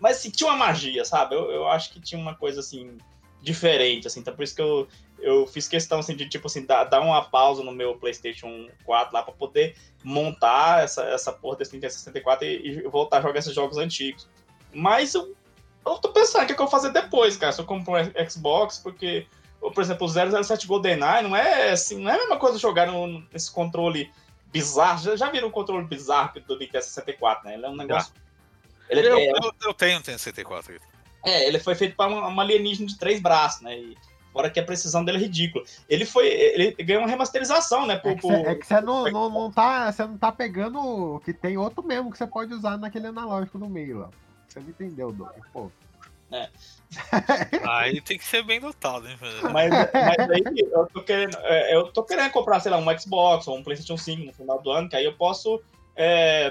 Mas assim, tinha uma magia, sabe? Eu, eu acho que tinha uma coisa assim, diferente, assim. Então por isso que eu, eu fiz questão assim, de, tipo assim, dar, dar uma pausa no meu PlayStation 4 lá pra poder montar essa, essa porra desse Nintendo 64 e, e voltar a jogar esses jogos antigos. Mas eu, eu tô pensando o que, é que eu vou fazer depois, cara. Se eu compro um Xbox, porque, por exemplo, o 007 GoldenEye não é assim, não é a mesma coisa jogar no, nesse controle bizarro. Já, já viram o controle bizarro do Nintendo 64, né? Ele é um negócio. Ele Eu, é, eu, eu tenho um T64 aqui. É, ele foi feito para uma alienígena de três braços, né? E fora que a precisão dele é ridícula. Ele foi. Ele ganhou uma remasterização, né? É Por, que por- você é que você não, não, não tá, você não tá pegando que tem outro mesmo que você pode usar naquele analógico no meio lá. Você não entendeu, Doug. Pô, Aí tem que ser bem dotado, hein, velho? Mas, mas aí eu tô, querendo, é, eu tô querendo comprar, sei lá, um Xbox ou um PlayStation 5 no final do ano, que aí eu posso, é,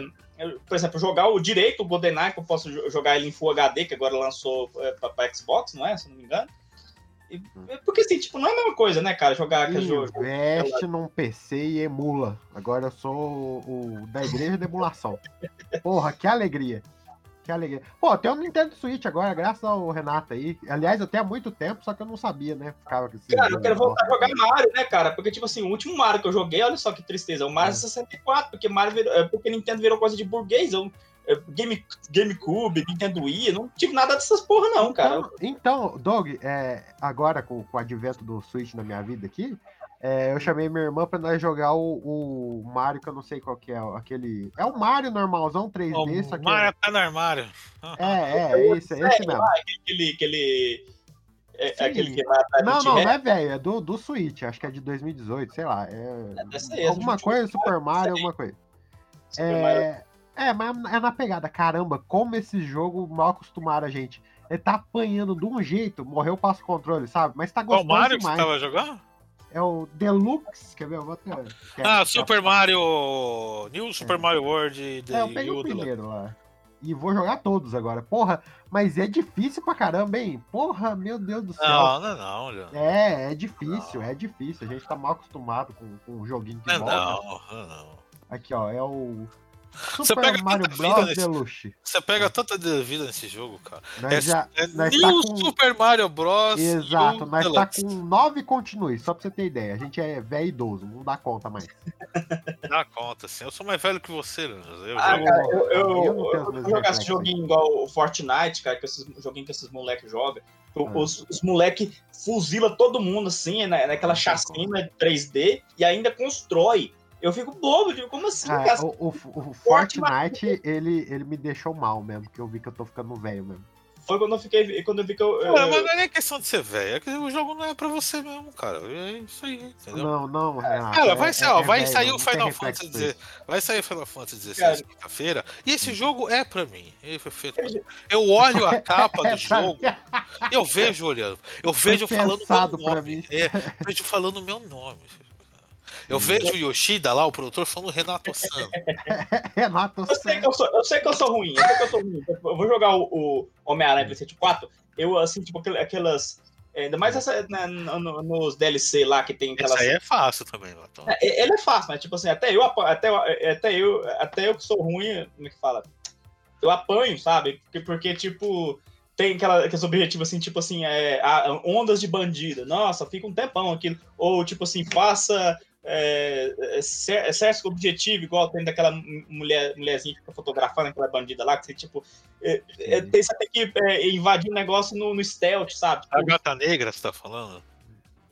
por exemplo, jogar o direito, o GoldenEye, que eu posso jo- jogar ele em Full HD, que agora lançou é, pra, pra Xbox, não é? Se não me engano. E- porque assim, tipo, não é a mesma coisa, né, cara? Jogar aquele jogo. Investe num PC e emula. Agora eu sou o, o da igreja de emulação. Porra, que alegria. Que alegria. Pô, tem um Nintendo Switch agora, graças ao Renato aí. Aliás, tenho há muito tempo, só que eu não sabia, né? Ficava Cara, eu quero voltar a jogar Mario, né, cara? Porque, tipo assim, o último Mario que eu joguei, olha só que tristeza, é o Mario 64, porque Mario virou, é, porque Nintendo virou coisa de burguês. Eu, é, Game, GameCube, Nintendo Wii, não tive nada dessas porra, não, cara. Então, então Doug, é, agora com, com o advento do Switch na minha vida aqui, é, eu chamei minha irmã pra nós jogar o, o Mario, que eu não sei qual que é, aquele... É o Mario normalzão 3D, só que... Mario tá no armário. É, é, esse, esse mesmo. Aquele. aquele é, aquele que vai Não, não, não é velho, é do, do Switch, acho que é de 2018, sei lá. É, alguma coisa, 2018, Super Mario, alguma coisa. Super Mario. É, é, mas é na pegada, caramba, como esse jogo mal acostumaram a gente. Ele tá apanhando de um jeito, morreu o passo controle, sabe? Mas tá Qual gostando Mario que você demais. tava jogando? É o Deluxe, quer ver? Eu vou até... quer- Ah, Super Mario. New Super Mario World. The É, eu peguei o primeiro lá. E vou jogar todos agora. Porra, mas é difícil pra caramba, hein? Porra, meu Deus do céu. Não, não, é não, Leandro. É, é difícil, é difícil. A gente tá mal acostumado com, com um joguinho que Não, é volta. não, não, não. Aqui, ó, é o Você Super pega Mario tanta vida Bros. nesse- Deluxe. Você pega tanta de- vida nesse jogo, cara. Nós É, já, é nós New tá com- Super Mario Bros. Exato, nós tá com nove continues, só pra você ter ideia. A gente é velho e idoso, não dá conta mais. Dá conta, assim. Eu sou mais velho que você, Leandro. Eu Ah, jogo- cara, eu, jogar esse joguinho igual o Fortnite, cara, que esses joguinhos que esses moleques jogam. Ah. Os, os moleques fuzila todo mundo, assim, na, naquela chacina 3D e ainda constrói. Eu fico bobo, tipo, como assim, Ah, cara? o, o- o Fortnite, ele, ele me deixou mal mesmo, que eu vi que eu tô ficando velho mesmo. Foi quando eu fiquei. Quando eu vi que eu. eu- Cara, mas não é nem questão de ser velho, é que o jogo não é pra você mesmo, cara. É isso aí, entendeu? Não, não, Renato. Cara, é- vai, é- ó, é vai velho, sair não o Final Fantasy XVI. Vai sair o Final Fantasy XVI quinta-feira. E esse jogo é pra mim. Ele foi feito. Eu olho a capa É do pra jogo, eu vejo olhando. Eu vejo falando meu nome. É, vejo falando meu nome. Eu vejo o Yoshida lá, o produtor, falando Renato San. Renato, Eu sei, que eu, sou, eu sei que eu sou ruim, eu sei que eu sou ruim. Eu vou jogar o, o Homem-Aranha PlayStation 4. Eu, assim, tipo, aquel- aquelas. é, Ainda mais essa, né, no- no- nos DLC lá que tem aquelas. Esse aí é fácil também, Latão. É, Ele é fácil, mas tipo assim, até eu, até, eu- até eu, até eu que sou ruim, como é que fala? Eu apanho, sabe? Porque, porque tipo, tem aquela, aqueles objetivos assim, tipo assim, é, a- ondas de bandido. Nossa, fica um tempão aquilo. Ou tipo assim, faça é, é, cer- certo objetivo, igual tem daquela mulher, mulherzinha que fica fotografando aquela bandida lá, que você, tipo, é, é, tem, você tem que é, invadir um negócio no, no stealth, sabe? A gata negra, você tá falando?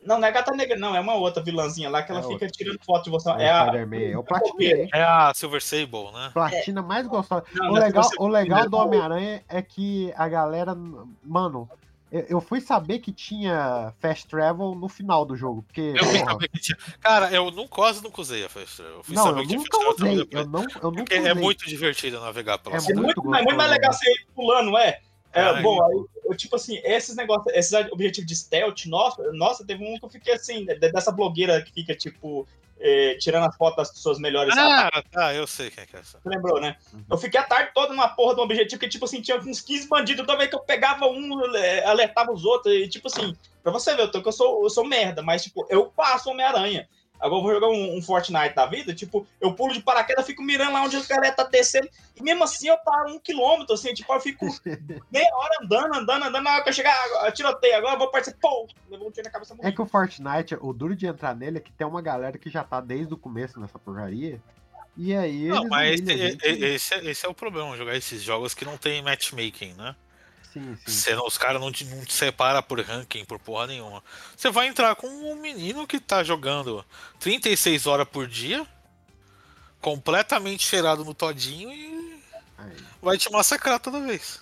Não, não é gata negra, não, é uma outra vilãzinha lá que ela É fica outra. tirando foto de você. É, É a, Spider-Man, eu platinei. É a Silver Sable, né? Platina mais gostosa. Não, O é legal, o legal do. Homem-Aranha é que a galera. Mano, eu- eu fui saber que tinha fast travel no final do jogo. Porque. Eu fui saber que tinha. Cara, eu não, quase nunca usei a Fast Travel. Eu fui não, saber eu que tinha nunca Fast Travel usei. Eu, não, eu nunca Porque usei. é muito divertido navegar pela É É cidade. muito, é muito mais legal você ir pulando, é? É, Ai. bom, aí, eu, tipo assim, esses negócios, esses objetivos de stealth, nossa, nossa, teve um que eu fiquei assim, de- dessa blogueira que fica, tipo, eh, tirando as fotos das suas melhores Ah, tá, eu sei quem é que é essa. Você lembrou, né? Uhum. Eu fiquei a tarde toda numa porra de um objetivo que, tipo assim, tinha uns 15 bandidos. Toda vez que eu pegava um, eh, alertava os outros. E, tipo assim, pra você ver, eu, tô, que eu, sou, eu sou merda, mas, tipo, eu passo Homem-Aranha. Agora eu vou jogar um, um Fortnite da vida, tipo, eu pulo de paraquedas, fico mirando lá onde o cara tá descendo. E mesmo assim eu paro um quilômetro, assim, tipo, eu fico meia hora andando, andando, andando. Na hora que eu chegar, eu tiroteio, agora eu vou participar. Pô, levou um tiro na cabeça. É morri. que o Fortnite, o duro de entrar nele é que tem uma galera que já tá desde o começo nessa porcaria. E aí Não, mas humilham a e- gente. e- esse, é- esse é o problema, jogar esses jogos que não tem matchmaking, né? Sim, sim. Os caras não te, não te separa por ranking, por porra nenhuma. Você vai entrar com um menino que tá jogando 36 horas por dia, completamente cheirado no todinho e Aí, vai te massacrar toda vez.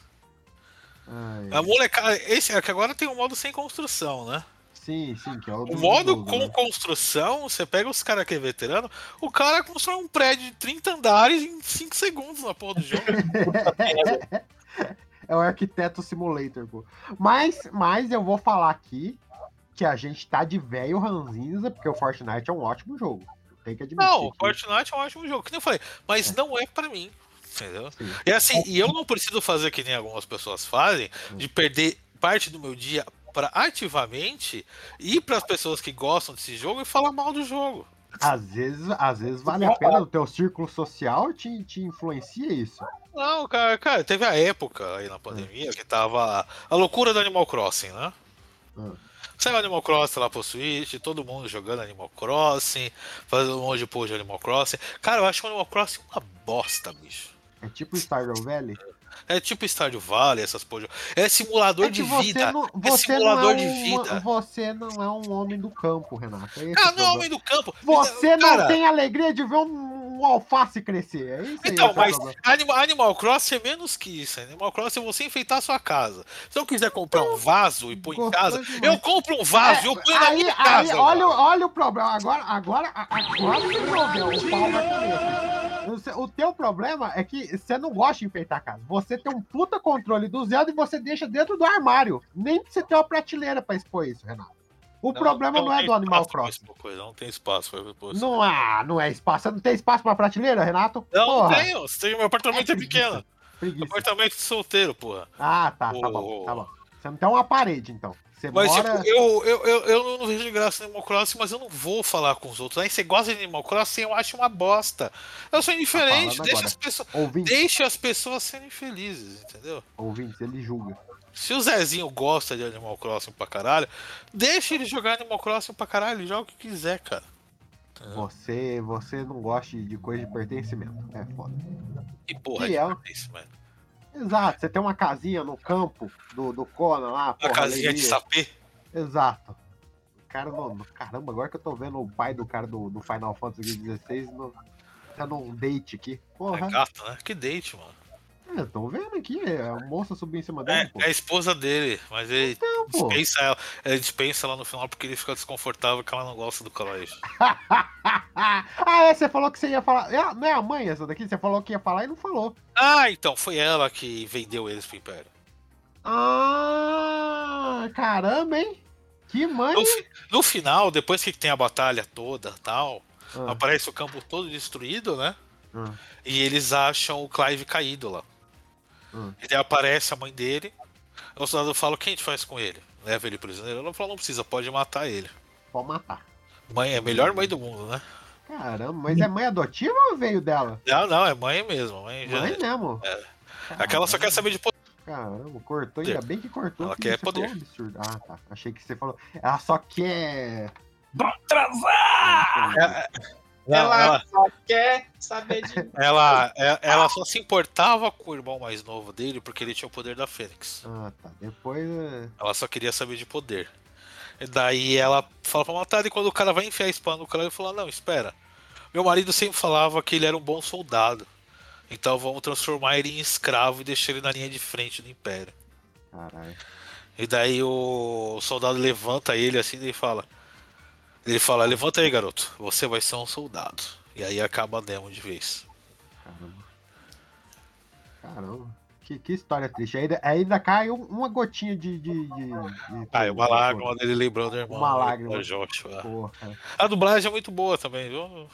ai. A molecada, esse é que agora tem um modo sem construção, né? Sim, sim, que é o O do- modo do- com do- construção, você pega os caras que é veterano, o cara constrói um prédio de 30 andares em 5 segundos na porra do jogo. é o Arquiteto Simulator, pô. Mas, mas eu vou falar aqui que a gente tá de velho ranzinza, porque o Fortnite é um ótimo jogo. Tem que admitir. Não, o Fortnite é um ótimo jogo, que nem eu falei, mas não é pra mim. Entendeu? Sim. E assim, e eu não preciso fazer que nem algumas pessoas fazem, de perder parte do meu dia pra ativamente ir pras pessoas que gostam desse jogo e falar mal do jogo. Às vezes, às vezes vale a pena o teu círculo social te, te influencia isso. Não, cara, cara, teve a época aí na pandemia que tava a loucura do Animal Crossing, né? Hum. Saiu Animal Crossing lá pro Switch, todo mundo jogando Animal Crossing, fazendo um monte de post de Animal Crossing. Cara, eu acho o Animal Crossing uma bosta, bicho. É tipo Stardew Valley. É tipo Stardew Valley, essas porra. É simulador É de vida. não, é você não simulador é de um, vida. Você não é um homem do campo, Renato. É o não é homem do campo. Você Cara, não tem alegria de ver um, um alface crescer. É isso aí. Então, é mas. Animal, Animal Crossing é menos que isso. Animal Crossing é você enfeitar a sua casa. Se eu quiser comprar um vaso e pôr em casa, eu compro um vaso e eu ponho na aí, minha aí, casa. olha, o- mano. olha o problema. Agora, agora, agora o problema. O pau vai comer. O teu problema é que você não gosta de enfeitar a casa. Você tem um puta controle do Zelda e você deixa dentro do armário. Nem você ter uma prateleira pra expor isso, Renato. O problema não, é tem do Animal Crossing. expor coisa, Não tem espaço pra. Não, ah, não é espaço. Você não tem espaço pra prateleira, Renato? Não, não Porra, tenho. Você tem- Meu apartamento é pequeno. Meu preguiça. apartamento solteiro, porra. Ah, tá, tá Ô. bom, tá bom. Você não tem uma parede, então. Você Mas mora... tipo, eu, eu, eu, eu não vejo graça no Animal Crossing, mas eu não vou falar com os outros. Aí você gosta de Animal Crossing, eu acho uma bosta. Eu sou indiferente, falando deixa as, pessoas, Ouvintes, deixa as pessoas serem felizes, entendeu? ouvintes, ele julga. Se o Zezinho gosta de Animal Crossing pra caralho, deixa ele jogar Animal Crossing pra caralho, ele joga o que quiser, cara. Você, você não gosta de coisa de pertencimento. É foda. E porra, de é? isso, mano. Exato, você tem uma casinha no campo do, do Conan lá, Uma porra, casinha de sapê. Exato. Cara não. Caramba, agora que eu tô vendo o pai do cara do, do Final Fantasy XVI no, tá num date aqui. Porra, É gato, né? Que date, mano. É, tô vendo aqui, a moça subiu em cima dele, É, é a esposa dele, mas ele pô. dispensa ela. Ele dispensa ela no final porque ele fica desconfortável que ela não gosta do colégio. ah, é, você falou que você ia falar. É, não é a mãe essa daqui? Você falou que ia falar e não falou. Ah, então, foi ela que vendeu eles pro Império. Ah, caramba, hein? Que mãe. No, no final, depois que tem a batalha toda tal, Ah, aparece o campo todo destruído, né? ah, E eles acham o Clive caído lá. Hum. E daí aparece a mãe dele. O soldado fala: o que a gente faz com ele? Leva ele prisioneiro? Ela fala: não precisa, pode matar ele. pode matar. Mãe é a melhor mãe do mundo, né? Caramba, mas é mãe adotiva ou veio dela? Não, não, é mãe mesmo. Mãe já- Mãe mesmo. É. Aquela só quer saber de poder. Caramba, cortou, ainda bem que cortou. Ela quer você poder. um absurdo. Ah, tá. Achei que você falou. Ela só quer. transar! Não, ela, ela, só quer saber de. ela, é- ela só se importava com o irmão mais novo dele porque ele tinha o poder da Fênix. Ah, tá. Depois. é, Ela só queria saber de poder. E daí ela fala pra matar, e quando o cara vai enfiar a espada no cara, ele fala: Não, espera. Meu marido sempre falava que ele era um bom soldado. Então vamos transformar ele em escravo e deixar ele na linha de frente do Império. Caralho. E daí o soldado levanta ele assim e fala. Ele fala, levanta aí, garoto. Você vai ser um soldado. E aí acaba a demo de vez. Caramba. Caramba. Que, que história triste. Ainda, ainda cai um- uma gotinha de. de, de, de Ah, é uma lágrima dele lembrando do irmão. Uma né, lágrima. do Joshua. Porra. A dublagem é muito boa também, viu?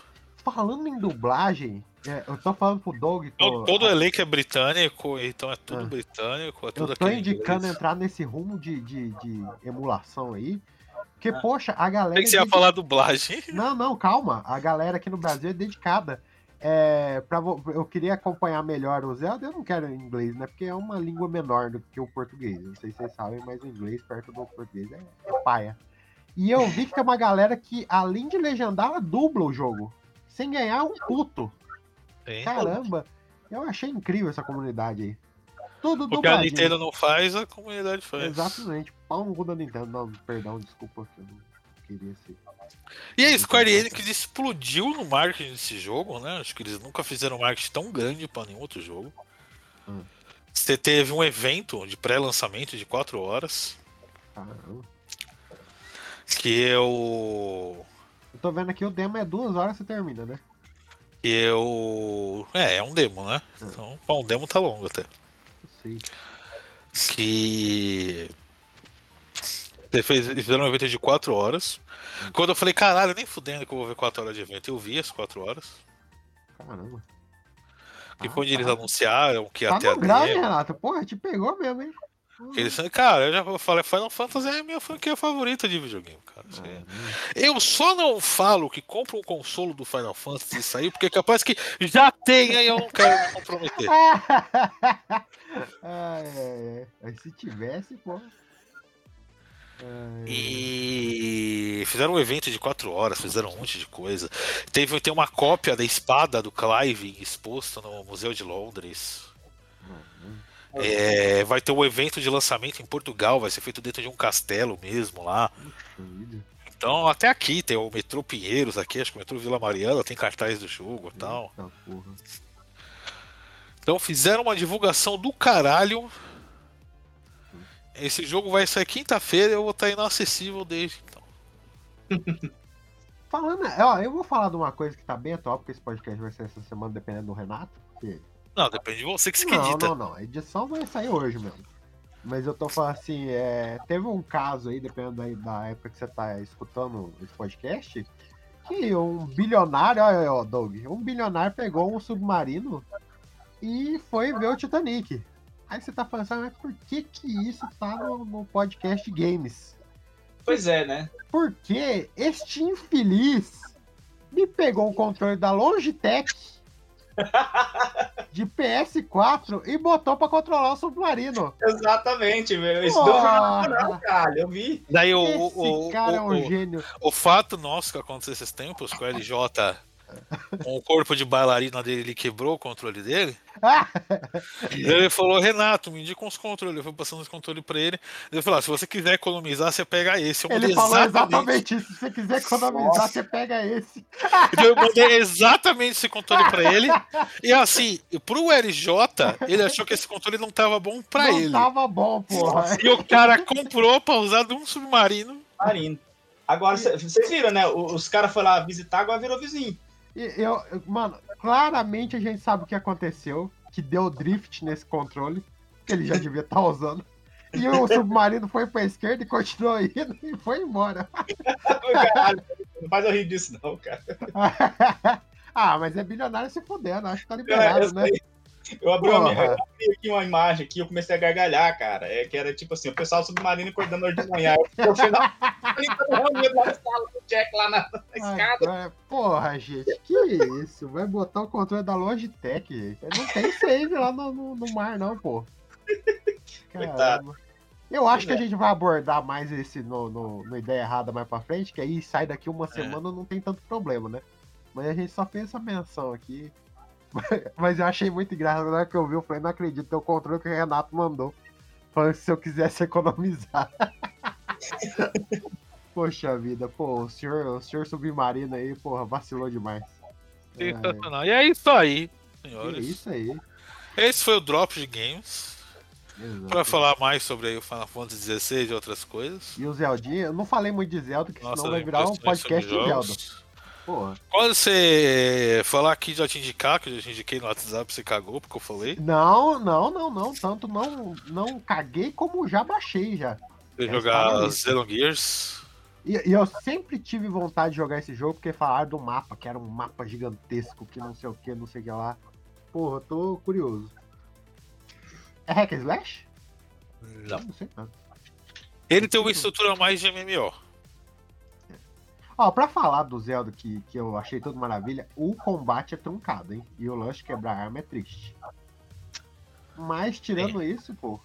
Falando em dublagem, é, eu tô falando pro Doug. tô- Todo, elenco é britânico, então é tudo Ah. britânico, é Eu tudo tô aquele indicando inglês. entrar nesse rumo de, de, de emulação aí. Porque, poxa, a galera. Tem que você é ia dedi- falar dublagem. Não, não, calma. A galera aqui no Brasil é dedicada. É, pra, eu queria acompanhar melhor o Zelda, eu não quero em inglês, né? Porque é uma língua menor do que o português. Não sei se vocês sabem, mas o inglês perto do português é, é paia. E eu vi que tem uma galera que, além de legendar, ela dubla o jogo. Sem ganhar um puto. Caramba, eu achei incrível essa comunidade aí. Tudo O que a. Nintendo não faz, a comunidade faz. Exatamente. Pau no cu da Nintendo. Não, perdão, desculpa. que Eu não queria ser. E a Square Enix explodiu no marketing desse jogo, né? Acho que eles nunca fizeram marketing tão grande pra nenhum outro jogo. Hum. Você teve um evento de pré-lançamento de 4 horas, Caramba. que eu. Eu tô vendo aqui o demo é duas horas você termina, né? que eu. É, é um demo, né? Hum. Então, bom, o demo tá longo até. Sei. que Você fez, eles fizeram um evento de 4 horas. Quando eu falei, caralho, nem fudendo que eu vou ver 4 horas de evento, eu vi as 4 horas. Caramba. E Ah, quando eles tá. anunciaram que Tá ter a grave, Renato. Porra, te pegou mesmo, hein? que eles cara, eu já falei, Final Fantasy é a minha franquia favorita de videogame, cara. Aí. Eu só não falo que compro um console do Final Fantasy e sair, porque é capaz que já tenha e eu não quero me comprometer. ai, ai. Mas se tivesse, pô. Ai, E fizeram um evento de 4 horas, fizeram um monte de coisa. Teve tem uma cópia da espada do Clive exposta no Museu de Londres. É, vai ter um evento de lançamento em Portugal, vai ser feito dentro de um castelo mesmo lá. Então, até aqui tem o metrô Pinheiros, aqui, acho que o metrô Vila Mariana tem cartaz do jogo e tal. Então fizeram uma divulgação do caralho. Esse jogo vai sair quinta-feira e eu vou estar inacessível desde então. Falando, ó, eu vou falar de uma coisa que tá bem atual, porque esse podcast vai ser essa semana, dependendo do Renato. Porque... Não, depende de você que se Não, acredita. não, não. A edição vai sair hoje mesmo. Mas eu tô falando assim, é, teve um caso aí, dependendo da, da época que você tá escutando esse podcast, que um bilionário, olha ó, Doug, um bilionário pegou um submarino e foi ver o Titanic. Aí você tá falando assim, mas por que que isso tá no, no podcast Games? Pois é, né? Porque este infeliz me pegou o controle da Logitech de PS4 e botou pra controlar o submarino. Exatamente, meu. Isso deu não, cara. Eu vi. Daí o, Esse o, o, cara é o, um o- gênio. o fato nosso que aconteceu esses tempos, com o LJ com o corpo de bailarina dele, ele quebrou o controle dele. Ele falou, Renato, me indica uns controles. Eu fui passando os controles pra ele. Ele falou: ah, se você quiser economizar, você pega esse. Ele falou exatamente isso. Se você quiser economizar, você pega esse. Então eu mandei exatamente esse controle pra ele. E assim, pro LJ, ele achou que esse controle não tava bom pra Não ele. tava bom, porra. E o cara comprou pra usar de um submarino. Marino. Agora, vocês viram, né? Os caras foram lá visitar, agora virou vizinho. E eu, eu- mano, claramente a gente sabe o que aconteceu. Que deu drift nesse controle. Que ele já devia estar usando. E o submarino foi pra esquerda e continuou indo e foi embora. Caralho, não faz eu rir disso, não, cara. ah, mas é bilionário se fudendo, acho que tá Eu, liberado, né? Eu abri, uma, eu abri aqui uma imagem aqui eu comecei a gargalhar, cara. É que era tipo assim, o pessoal submarino acordando hoje de manhã. Eu fui na sala do Jack lá na, na escada. Agora, porra, gente, que isso? Vai botar o controle da Logitech, gente. Não tem save lá no, no, no mar, não, pô. Caramba. Eu acho que a gente vai abordar mais esse no, no, no Ideia Errada mais pra frente, que aí sai daqui uma semana não tem tanto problema, né? Mas a gente só fez essa menção aqui. Mas eu achei muito engraçado. Na hora que eu vi, eu falei, não acredito, é o controle que o Renato mandou. Falando que se eu quisesse economizar. Poxa vida, pô, o senhor, o senhor submarino aí, porra, vacilou demais. É, Sensacional. E é isso aí, é senhores. isso aí. Esse foi o Drop de Games. Exato. Pra falar mais sobre aí o Final Fantasy XVI e outras coisas. E o Zeldinha, eu não falei muito de Zelda, que senão vai virar um podcast de Zelda. Porra. Quando você falar aqui já te indicar, que eu já te indiquei no WhatsApp, você cagou porque eu falei. Não, não, não, não. Tanto não, não caguei como já baixei já. Você É, jogar fala aí. Xenogears. E, e eu sempre tive vontade de jogar esse jogo porque falaram do mapa, que era um mapa gigantesco, que não sei o que, não sei o que lá. Porra, eu tô curioso. É Hack and Slash? Não. Não sei nada. Ele tem uma estrutura mais de MMO. Ó, pra falar do Zelda que, que eu achei tudo maravilha, o combate é truncado, hein? E o lance de quebrar arma é triste. Mas tirando isso, pô.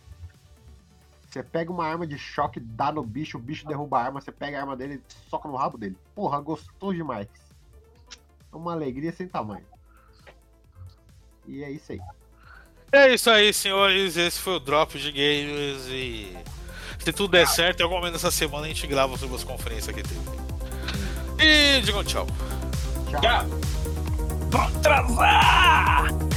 Você pega uma arma de choque, dá no bicho, o bicho derruba a arma, você pega a arma dele e soca no rabo dele. Porra, gostoso demais. É uma alegria sem tamanho. E é isso aí. É isso aí, senhores. Esse foi o Drop de Games. E se tudo der certo, em algum momento dessa semana a gente grava sobre as conferências que teve. E digam tchau. Tchau. Vamos transar!